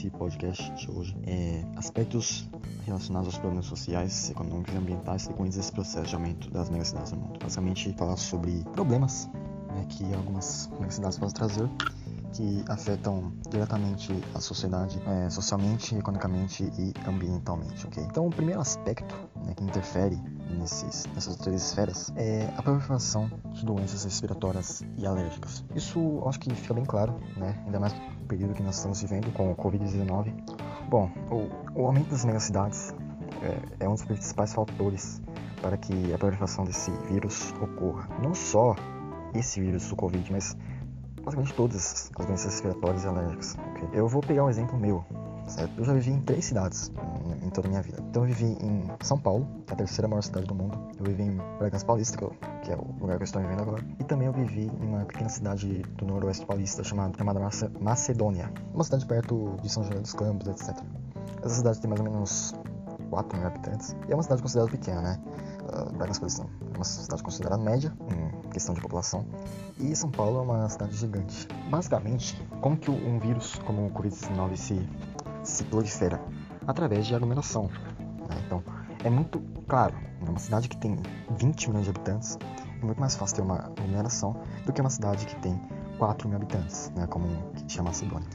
desse podcast de hoje é aspectos relacionados aos problemas sociais, econômicos e ambientais decorrentes desse processo de aumento das megacidades no mundo. Basicamente, falar sobre problemas né, que algumas megacidades podem trazer que afetam diretamente a sociedade, é, socialmente, economicamente e ambientalmente, ok? Então, o primeiro aspecto né, que interfere nesses, nessas três esferas é a proliferação de doenças respiratórias e alérgicas. Isso acho que fica bem claro, né? ainda mais no período que nós estamos vivendo com o Covid-19. Bom, o, o, aumento das megacidades é, é um dos principais fatores para que a proliferação desse vírus ocorra. Não só esse vírus do Covid, mas basicamente todas as doenças respiratórias e alérgicas. Okay? Eu vou pegar um exemplo meu, certo? Eu já vivi em três cidades em, em toda a minha vida. Então eu vivi em São Paulo, que é a terceira maior cidade do mundo. Eu vivi em Bragança Paulista, que é o lugar que eu estou vivendo agora. E também eu vivi em uma pequena cidade do noroeste paulista chamada, chamada Macedônia. Uma cidade perto de São José dos Campos, etc. Essa cidade tem mais ou menos 4 mil habitantes. E é uma cidade considerada pequena, né? Uh, Bragança Paulista é uma cidade considerada média em questão de população. E São Paulo é uma cidade gigante. Basicamente, como que um vírus como o Covid-19 se se prolifera através de aglomeração. Né? Então, é muito claro, uma cidade que tem 20 milhões de habitantes, é muito mais fácil ter uma aglomeração do que uma cidade que tem 4 mil habitantes, né? como que chama Macedônia.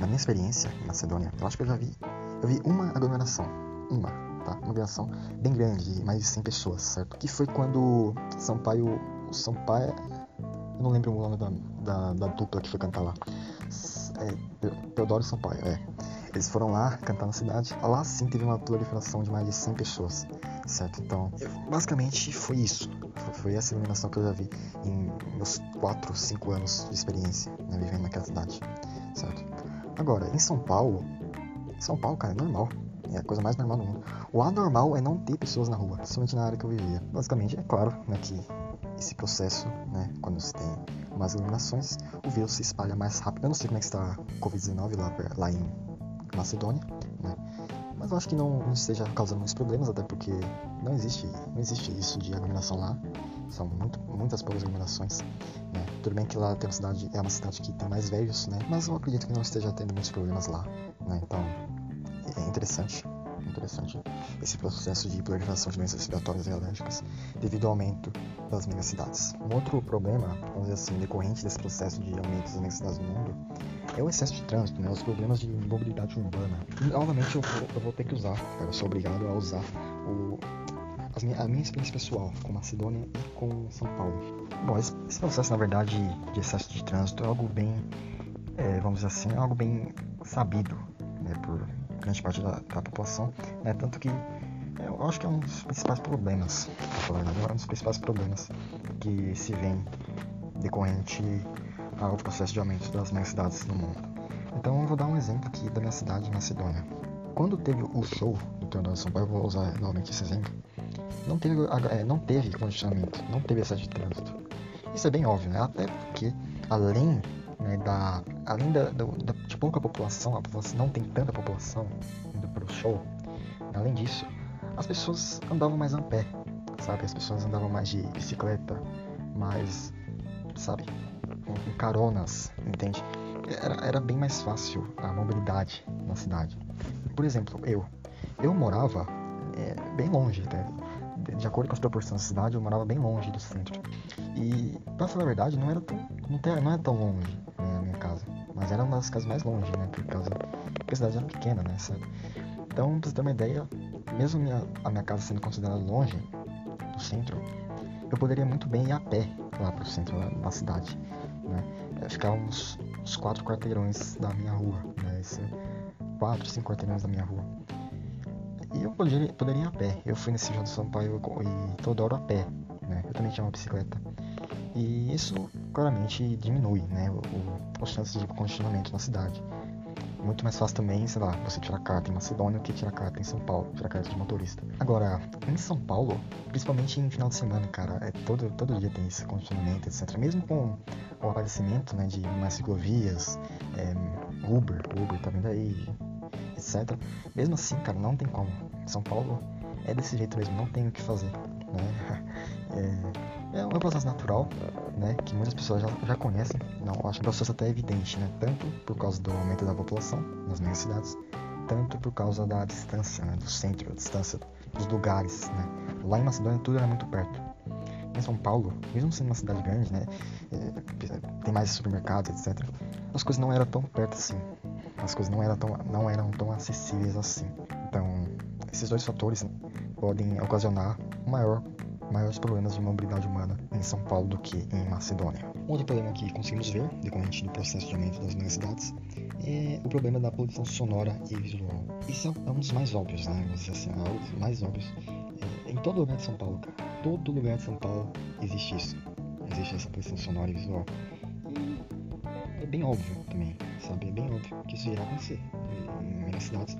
Na minha experiência em Macedônia, eu acho que eu já vi, eu vi uma aglomeração, uma, tá? Uma aglomeração bem grande, mais de 100 pessoas, certo? Que foi quando Sampaio, Sampaio, eu não lembro o nome da, da, da dupla que foi cantar lá. É, Teodoro Sampaio, é. Eles foram lá cantar na cidade. Lá sim teve uma proliferação de mais de 100 pessoas, certo? Então, basicamente foi isso. Foi essa iluminação que eu já vi em meus 4, 5 anos de experiência né, vivendo naquela cidade, certo? Agora, em São Paulo, São Paulo, cara, é normal. É a coisa mais normal do mundo. O anormal é não ter pessoas na rua, principalmente na área que eu vivia. Basicamente, é claro né, que esse processo, né, quando você tem mais iluminações, o vírus se espalha mais rápido. Eu não sei como é que está o Covid-19 lá, lá em Macedônia, né? Mas eu acho que não, esteja causando muitos problemas, até porque não existe, não existe isso de aglomeração lá. São muito, muitas poucas aglomerações. Né? Tudo bem que lá tem uma cidade, é uma cidade que tem mais velhos, né? Mas eu acredito que não esteja tendo muitos problemas lá. Né? Então é interessante interessante esse processo de proliferação de doenças respiratórias e alérgicas devido ao aumento das megacidades. Um outro problema, vamos dizer assim, decorrente desse processo de aumento das megacidades no mundo é o excesso de trânsito, né? Os problemas de mobilidade urbana. E, novamente eu vou, eu vou, ter que usar, cara, eu sou obrigado a usar o, minha, a minha experiência pessoal com Macedônia e com São Paulo. Bom, esse, esse processo, na verdade, de excesso de trânsito é algo bem, é, vamos dizer assim, é algo bem sabido né, por grande parte da, da população, né? Tanto que eu acho que é um dos principais problemas, é um dos principais problemas que se vem decorrente ao processo de aumento das megacidades no mundo. Então eu vou dar um exemplo aqui da minha cidade, Macedônia. Quando teve o show do Teodoro Sampaio, eu vou usar novamente esse exemplo, não teve, é, não teve condicionamento, não teve excesso de trânsito. Isso é bem óbvio, né? Até porque, além né, da, além da, da, de pouca população, a população não tem tanta população indo para o show, além disso, as pessoas andavam mais a pé, sabe? As pessoas andavam mais de bicicleta, mais, sabe? Com, com caronas, entende? Era, era bem mais fácil a mobilidade na cidade. Por exemplo, eu. Eu morava é, bem longe, né? De acordo com as proporções da cidade, eu morava bem longe do centro. E, pra falar a verdade, não era tão, não, tem, não era tão longe né, a minha casa. Mas era uma das casas mais longe, né? Por causa, porque a cidade era pequena, né? Sabe? Então, pra você ter uma ideia, mesmo minha, a minha casa sendo considerada longe do centro, eu poderia muito bem ir a pé lá pro centro da cidade, né? Ficar uns, uns quatro quarteirões da minha rua, né? Esse, quatro, cinco quarteirões da minha rua. E eu poderia, poderia ir a pé. Eu fui nesse jogo do Sampaio e toda hora a pé, né? Eu também tinha uma bicicleta. E isso claramente diminui, né? O, o, as chances de congestionamento na cidade. Muito mais fácil também, sei lá, você tirar carta em Macedônia do que tirar carta em São Paulo, tirar carta de motorista. Agora, em São Paulo, principalmente em final de semana, cara, é todo, todo dia tem esse congestionamento, etc. Mesmo com o aparecimento né, de mais ciclovias, é, Uber, Uber tá vendo aí, Mesmo assim, cara, não tem como. São Paulo é desse jeito mesmo, não tem o que fazer. né? É, é um processo natural, né? Que muitas pessoas já, já conhecem. Não, acho que é um processo até evidente, né? Tanto por causa do aumento da população nas mega cidades, tanto por causa da distância, né? Do centro, a distância dos lugares, né? Lá em Macedônia tudo era muito perto. Em São Paulo, mesmo sendo uma cidade grande, né? É, tem mais supermercados, etc. As coisas não eram tão perto assim. As coisas não eram tão, não eram tão acessíveis assim. Então, esses dois fatores podem ocasionar maior, maiores problemas de mobilidade humana em São Paulo do que em Macedônia. Outro problema que conseguimos ver, decorrente do processo de aumento das universidades, é o problema da poluição sonora e visual. Isso é um dos mais óbvios, né? Vamos dizer assim, é um dos mais óbvios. É, em todo lugar de São Paulo, cara. Todo lugar de São Paulo existe isso. Existe essa poluição sonora e visual. E é bem óbvio também, sabe? É bem óbvio que isso irá acontecer em cidades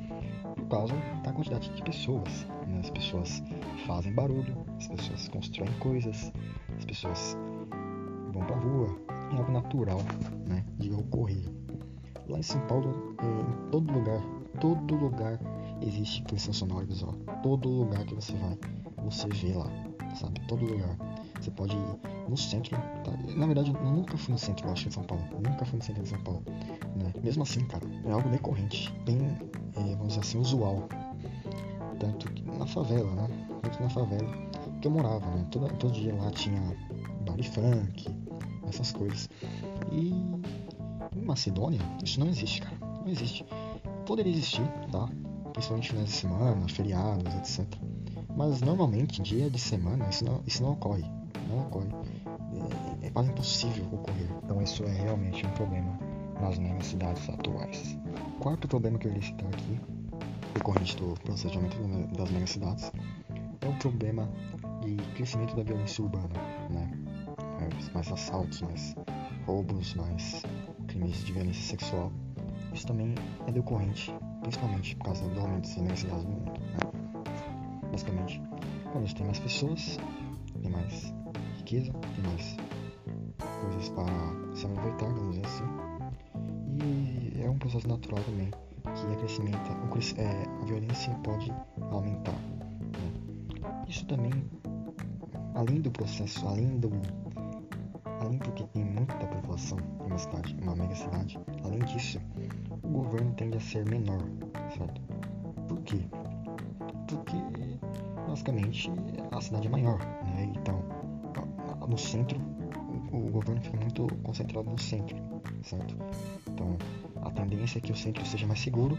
por causa da quantidade de pessoas. Né? As pessoas fazem barulho, as pessoas constroem coisas, as pessoas vão pra rua. É algo natural né, de ocorrer. Lá em São Paulo, é, em todo lugar, todo lugar existe poluição sonora visual. Todo lugar que você vai, você vê lá, sabe? Todo lugar. Você pode ir no centro. Tá? Na verdade, eu nunca fui no centro, eu acho, em São Paulo. nunca fui no centro de São Paulo. Né? Mesmo assim, cara, é algo decorrente. Bem é, vamos dizer assim, usual. Tanto que na favela, né? Tanto na favela que eu morava, né? Todo, todo dia lá tinha bar funk, essas coisas. E em Macedônia, isso não existe, cara. Não existe. Poderia existir, tá? Principalmente finais de semana, feriados, etc. Mas normalmente, dia de semana, isso não, isso não ocorre. Não ocorre. É, é quase impossível ocorrer. Então isso é realmente um problema nas minhas cidades atuais. Quarto problema que eu irei citar aqui, decorrente do processamento das megacidades, é o problema de crescimento da violência urbana, né? Mais, mais assaltos, mais roubos, mais crimes de violência sexual. Isso também é decorrente, principalmente por causa do aumento das megacidades no mundo. Né? Basicamente, quando gente tem mais pessoas, tem mais riqueza, tem mais coisas para se aproveitar, vamos dizer assim e é um processo natural também que acrescenta, é, a violência pode aumentar. Né? Isso também, além do processo, além do além porque tem muita população em uma cidade, uma mega cidade, além disso, o governo tende a ser menor, certo? Por quê? Porque basicamente a cidade é maior, né? Então, no centro, o governo fica muito concentrado no centro, certo? Então, a tendência é que o centro seja mais seguro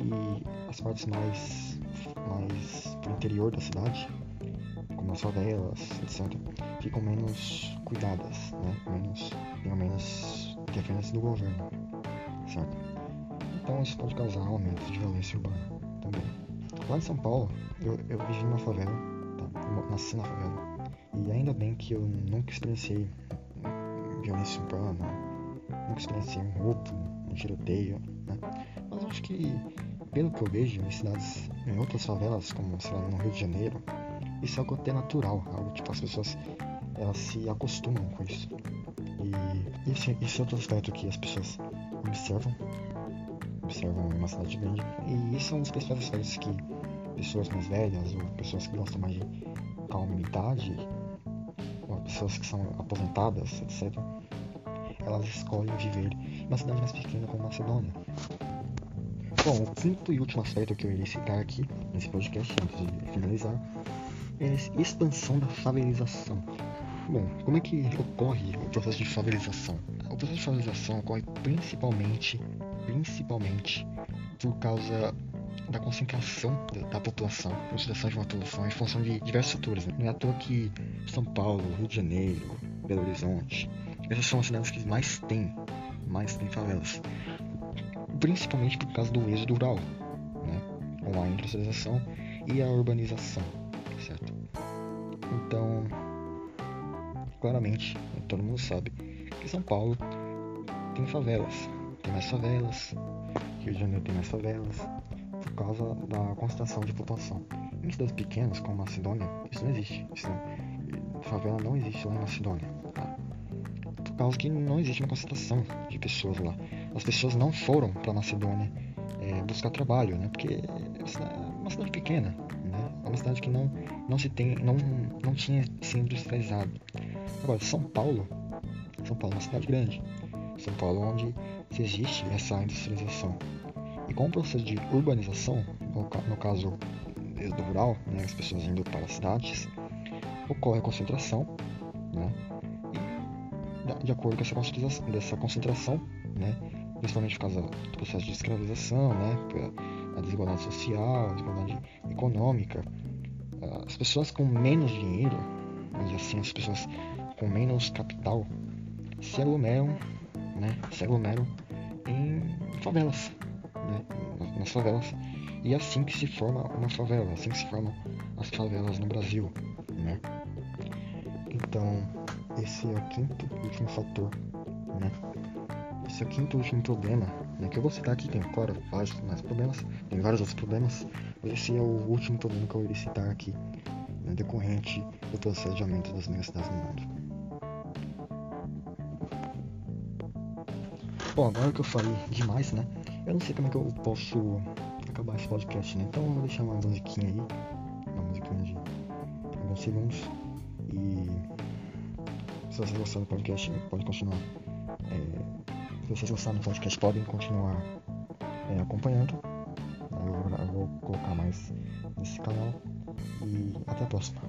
e as partes mais, mais pro interior da cidade, como as favelas, etc., ficam menos cuidadas, né? Menos, tenham menos interferência do governo, certo? Então, isso pode causar um aumento de violência urbana também. Lá em São Paulo, eu, eu vivi numa favela, tá? eu nasci na favela, e ainda bem que eu nunca experienciei violência urbana, nunca experienciei um roubo, um tiroteio, né? Mas acho que, pelo que eu vejo em cidades, em outras favelas, como sei lá, no Rio de Janeiro, isso é algo até natural, algo tipo as pessoas elas se acostumam com isso. E esse, esse é outro aspecto que as pessoas observam, observam em uma cidade grande. E isso é um dos principais aspectos que pessoas mais velhas ou pessoas que gostam mais de ou pessoas que são aposentadas, etc., elas escolhem viver em uma cidade mais pequena como Macedônia. Bom, o quinto e último aspecto que eu irei citar aqui nesse podcast, antes de finalizar, é a expansão da favelização. Bom, como é que ocorre o processo de favelização? O processo de favelização ocorre principalmente, principalmente por causa da concentração da, da população, concentração de uma população em função de diversos fatores. Né? Não é à toa que São Paulo, Rio de Janeiro, Belo Horizonte, essas são as cidades que mais tem, mais tem favelas. Principalmente por causa do êxodo rural, né? com a industrialização e a urbanização, certo? Então, claramente, todo mundo sabe que São Paulo tem favelas, tem mais favelas, Rio de Janeiro tem mais favelas, causa da concentração de população. Em cidades pequenas, como Macedônia, isso não existe. Isso não, favela não existe lá em Macedônia causa que não existe uma concentração de pessoas lá. As pessoas não foram para Macedônia é, buscar trabalho, né? Porque é uma cidade pequena, né? é uma cidade que não, não se tem, não, não tinha se industrializado. Agora, São Paulo, São Paulo é uma cidade grande. São Paulo onde se existe essa industrialização. E com o processo de urbanização, no, caso do rural, né, as pessoas indo para as cidades, ocorre a concentração, né, e de acordo com essa concentração, dessa concentração, né, principalmente por causa do processo de escravização, né, a desigualdade social, a desigualdade econômica, as pessoas com menos dinheiro, mas assim, as pessoas com menos capital se aglomeram, né, se aglomeram em favelas, né, nas favelas. E é assim que se forma uma favela, assim que se formam as favelas no Brasil, né. Então, esse é o quinto e último fator, né. Esse é o quinto e último problema, né, que eu vou citar aqui, tem claro, vários mais problemas, tem vários outros problemas, esse é o último problema que eu irei citar aqui, né, decorrente do aumento das megacidades no mundo. Bom, agora que eu falei demais, né? Eu não sei como é que eu posso acabar esse podcast, né? Então eu vou deixar uma musiquinha aí. Uma musiquinha de alguns segundos. E se vocês gostaram do podcast, pode continuar. É, se vocês gostaram do podcast, podem continuar é, acompanhando. Eu, eu vou colocar mais nesse canal. E até a próxima.